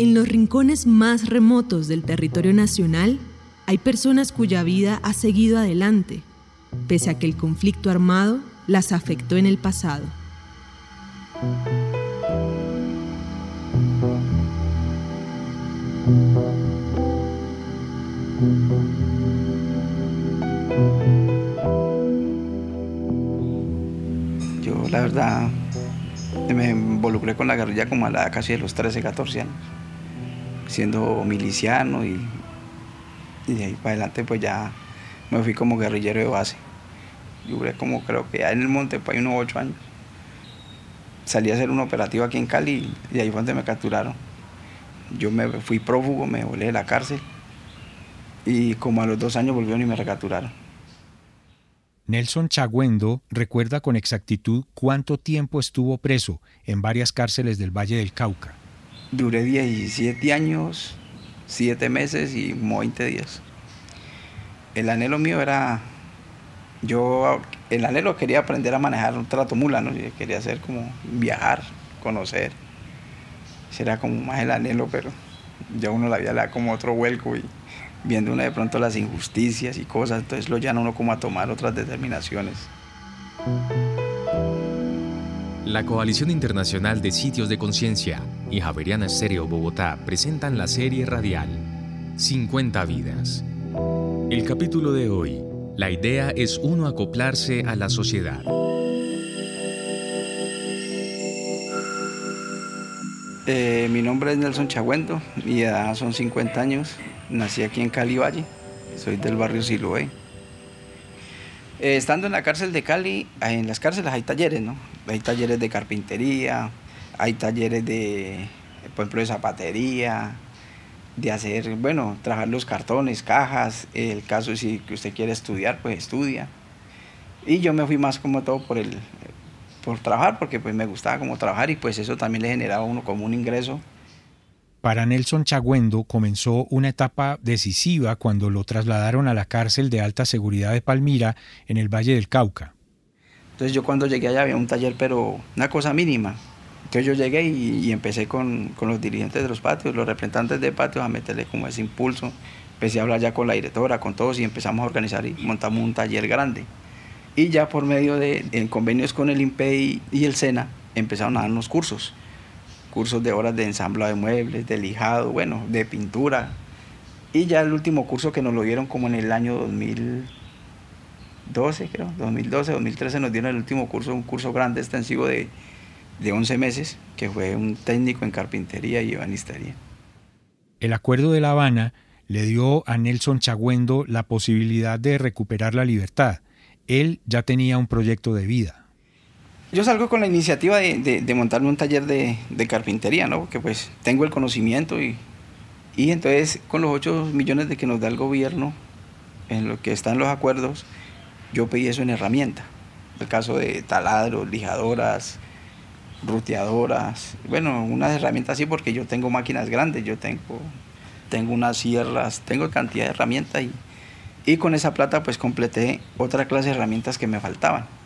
En los rincones más remotos del territorio nacional hay personas cuya vida ha seguido adelante, pese a que el conflicto armado las afectó en el pasado. Yo la verdad me involucré con la guerrilla como a la casi de los 13, 14 años, siendo miliciano y, y de ahí para adelante pues ya me fui como guerrillero de base. Duré como creo que ya en el monte, pues unos 8 años. Salí a hacer un operativo aquí en Cali y ahí fue donde me capturaron. Yo me fui prófugo, me volé de la cárcel y como a los dos años volvieron y me recapturaron. Nelson Chagüendo recuerda con exactitud cuánto tiempo estuvo preso en varias cárceles del Valle del Cauca. Duré 17 años, 7 meses y 20 días. El anhelo mío era, yo, el anhelo quería aprender a manejar un trato mula, ¿no? Quería hacer como viajar, conocer. Será como más el anhelo, pero ya uno la vida le da como otro vuelco y viendo uno de pronto las injusticias y cosas, entonces lo llama uno como a tomar otras determinaciones. La Coalición Internacional de Sitios de Conciencia y Javeriana Estéreo Bogotá presentan la serie radial 50 vidas. El capítulo de hoy, la idea es uno acoplarse a la sociedad. Eh, mi nombre es Nelson Chagüendo, mi edad son 50 años, nací aquí en Cali Valle, soy del barrio Siloé. Eh, estando en la cárcel de Cali, en las cárceles hay talleres, ¿no? Hay talleres de carpintería, hay talleres de, por ejemplo, de zapatería, de hacer, bueno, trabajar los cartones, cajas, el caso si usted quiere estudiar, pues estudia. Y yo me fui más como todo por el, por trabajar, porque pues me gustaba como trabajar y pues eso también le generaba a uno como un ingreso. Para Nelson Chagüendo comenzó una etapa decisiva cuando lo trasladaron a la cárcel de alta seguridad de Palmira en el Valle del Cauca. Entonces yo cuando llegué allá había un taller, pero una cosa mínima. Entonces yo llegué y, empecé con, con, los dirigentes de los patios, los representantes de patios, a meterle como ese impulso. Empecé a hablar ya con la directora, con todos y empezamos a organizar y montamos un taller grande. Y ya por medio de en convenios con el INPEI y el SENA empezaron a darnos cursos. Cursos de horas de ensamblado de muebles, de lijado, bueno, de pintura. Y ya el último curso que nos lo dieron como en el año 2012, creo, 2012, 2013 nos dieron el último curso, un curso grande extensivo de, de 11 meses, que fue un técnico en carpintería y ebanistería. El acuerdo de La Habana le dio a Nelson Chagüendo la posibilidad de recuperar la libertad él ya tenía un proyecto de vida. Yo salgo con la iniciativa de, montarme un taller de, carpintería, ¿no? Porque pues tengo el conocimiento y, y entonces con los 8 millones de que nos da el gobierno, en lo que están los acuerdos, yo pedí eso en herramienta. El caso de taladros, lijadoras, ruteadoras, bueno, unas herramientas así porque yo tengo máquinas grandes, yo tengo, tengo unas sierras, tengo cantidad de herramientas y, y con esa plata pues completé otra clase de herramientas que me faltaban.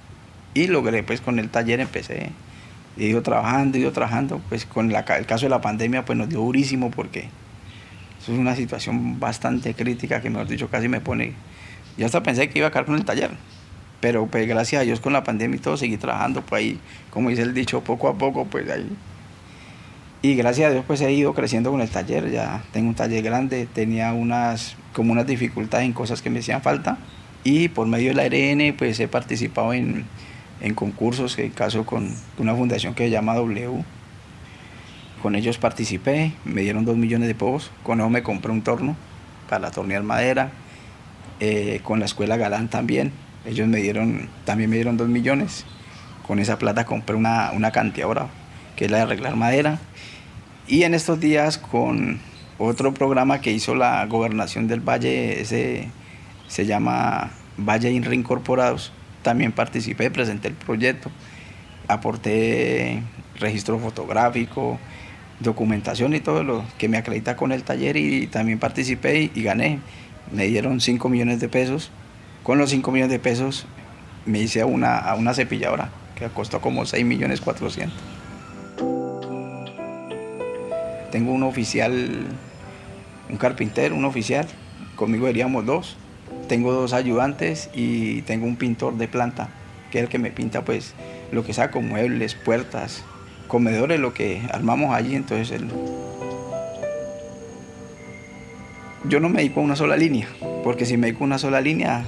Y logré pues con el taller empecé, he ido trabajando, he ido trabajando, pues con el caso de la pandemia pues nos dio durísimo porque eso es una situación bastante crítica que mejor dicho casi me pone, yo hasta pensé que iba a caer con el taller, pero pues gracias a Dios con la pandemia y todo seguí trabajando, pues ahí, como dice el dicho, poco a poco pues ahí. Y gracias a Dios pues he ido creciendo con el taller, ya tengo un taller grande, tenía unas como unas dificultades en cosas que me hacían falta y por medio de la ARN pues he participado en, en concursos, en caso con una fundación que se llama W. Con ellos participé, me dieron dos millones de pesos, con eso me compré un torno para tornear madera, eh, con la escuela Galán también, ellos me dieron, también me dieron dos millones, con esa plata compré una, una canteadora, que es la de arreglar madera, y en estos días con otro programa que hizo la gobernación del Valle, ese se llama Valle IN Reincorporados. También participé, presenté el proyecto, aporté registro fotográfico, documentación y todo lo que me acredita con el taller y también participé y, gané. Me dieron 5 millones de pesos. Con los 5 millones de pesos me hice a una, a una cepilladora que costó como 6 millones 400. tengo un oficial, un carpintero, un oficial, conmigo seríamos dos. Tengo dos ayudantes y tengo un pintor de planta, que es el que me pinta pues lo que saco, muebles, puertas, comedores, lo que armamos allí. Entonces yo no me dedico a una sola línea, porque si me dedico a una sola línea,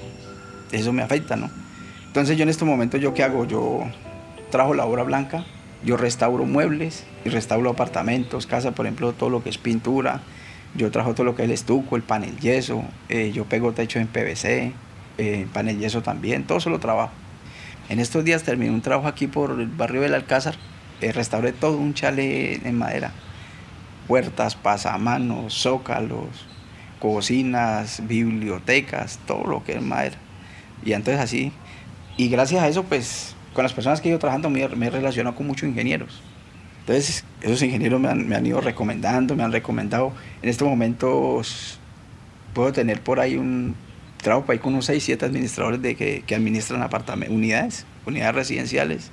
eso me afecta, ¿no? Entonces yo en este momento, ¿yo qué hago? Yo trajo la obra blanca, yo restauro muebles y restauro apartamentos, casa, por ejemplo, todo lo que es pintura. Yo trajo todo lo que es el estuco, el panel yeso, eh, yo pego techo en PVC, eh, panel yeso también, todo eso lo trabajo. En estos días terminé un trabajo aquí por el barrio del Alcázar, eh, restauré todo un chale en madera, puertas, pasamanos, zócalos, cocinas, bibliotecas, todo lo que es madera. Y entonces así, y gracias a eso, pues con las personas que ido trabajando me, he relacionado con muchos ingenieros. Entonces, esos ingenieros me han, ido recomendando, me han recomendado. En estos momentos puedo tener por ahí un trabajo ahí con unos 6, 7 administradores de que, que administran unidades, unidades residenciales.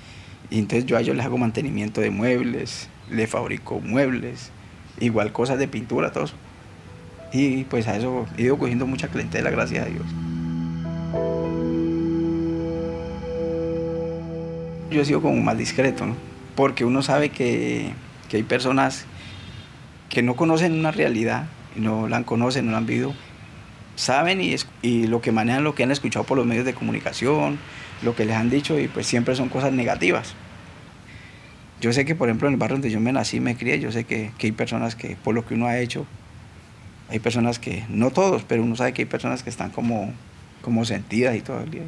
Y entonces yo a ellos les hago mantenimiento de muebles, les fabrico muebles, igual cosas de pintura, todo eso. Y pues a eso he ido cogiendo mucha clientela, gracias a Dios. yo he sido como más discreto, ¿no? Porque uno sabe que, que hay personas que no conocen una realidad, no la conocen, no la han vivido, saben y, y lo que manejan, lo que han escuchado por los medios de comunicación, lo que les han dicho y pues siempre son cosas negativas. Yo sé que, por ejemplo, en el barrio donde yo me nací, me crié, yo sé que, que, hay personas que, por lo que uno ha hecho, hay personas que, no todos, pero uno sabe que hay personas que están como, como sentidas y todo el día.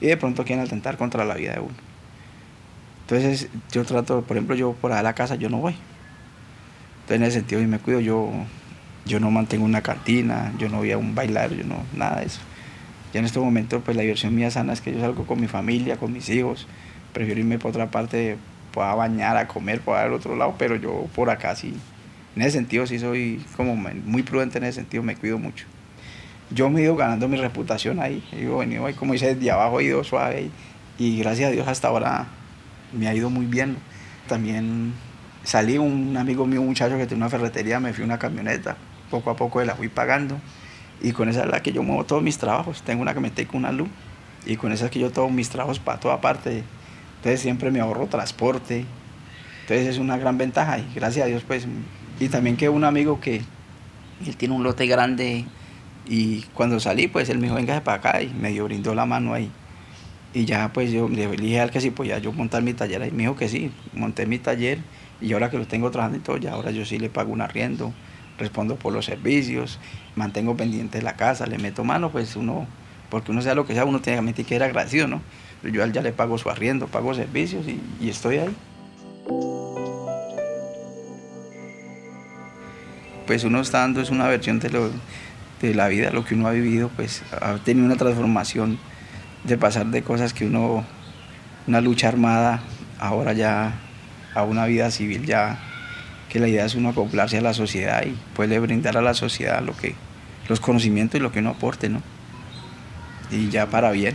Y de pronto quieren atentar contra la vida de uno. Entonces yo trato, por ejemplo, yo por a la casa yo no voy. Entonces en ese sentido yo me cuido, yo, yo no mantengo una cantina, yo no voy a un bailar, yo no, nada de eso. Ya en este momento pues la diversión mía sana es que yo salgo con mi familia, con mis hijos, prefiero irme por otra parte, pueda bañar, a comer, pueda al otro lado, pero yo por acá sí, en ese sentido sí soy como muy prudente en ese sentido, me cuido mucho. Yo me he ido ganando mi reputación ahí, he venido ahí como dice, desde abajo he ido suave y gracias a Dios hasta ahora me ha ido muy bien. También salí un amigo mío, un muchacho que tiene una ferretería, me fui una camioneta, poco a poco la fui pagando y con esa es la que yo muevo todos mis trabajos. Tengo una que me con una luz y con esa es que yo tomo mis trabajos para toda parte. Entonces siempre me ahorro transporte. Entonces es una gran ventaja y gracias a Dios pues. Y también que un amigo que él tiene un lote grande y cuando salí pues él me dijo venga para acá y me dio, brindó la mano ahí. Y ya pues yo le dije al que sí, pues ya yo montar mi taller ahí. Me dijo que sí, monté mi taller y ahora que lo tengo trabajando y todo, ya ahora yo sí le pago un arriendo, respondo por los servicios, mantengo pendiente la casa, le meto mano, pues uno, porque uno sea lo que sea, uno tiene que ser agradecido, ¿no? Yo ya le pago su arriendo, pago servicios y, estoy ahí. Pues uno está dando es una versión de, lo, de la vida, lo que uno ha vivido, pues ha tenido una transformación de pasar de cosas que uno, una lucha armada, ahora ya a una vida civil, ya que la idea es uno acoplarse a la sociedad y puede brindar a la sociedad lo que, los conocimientos y lo que uno aporte, ¿no? Y ya para bien.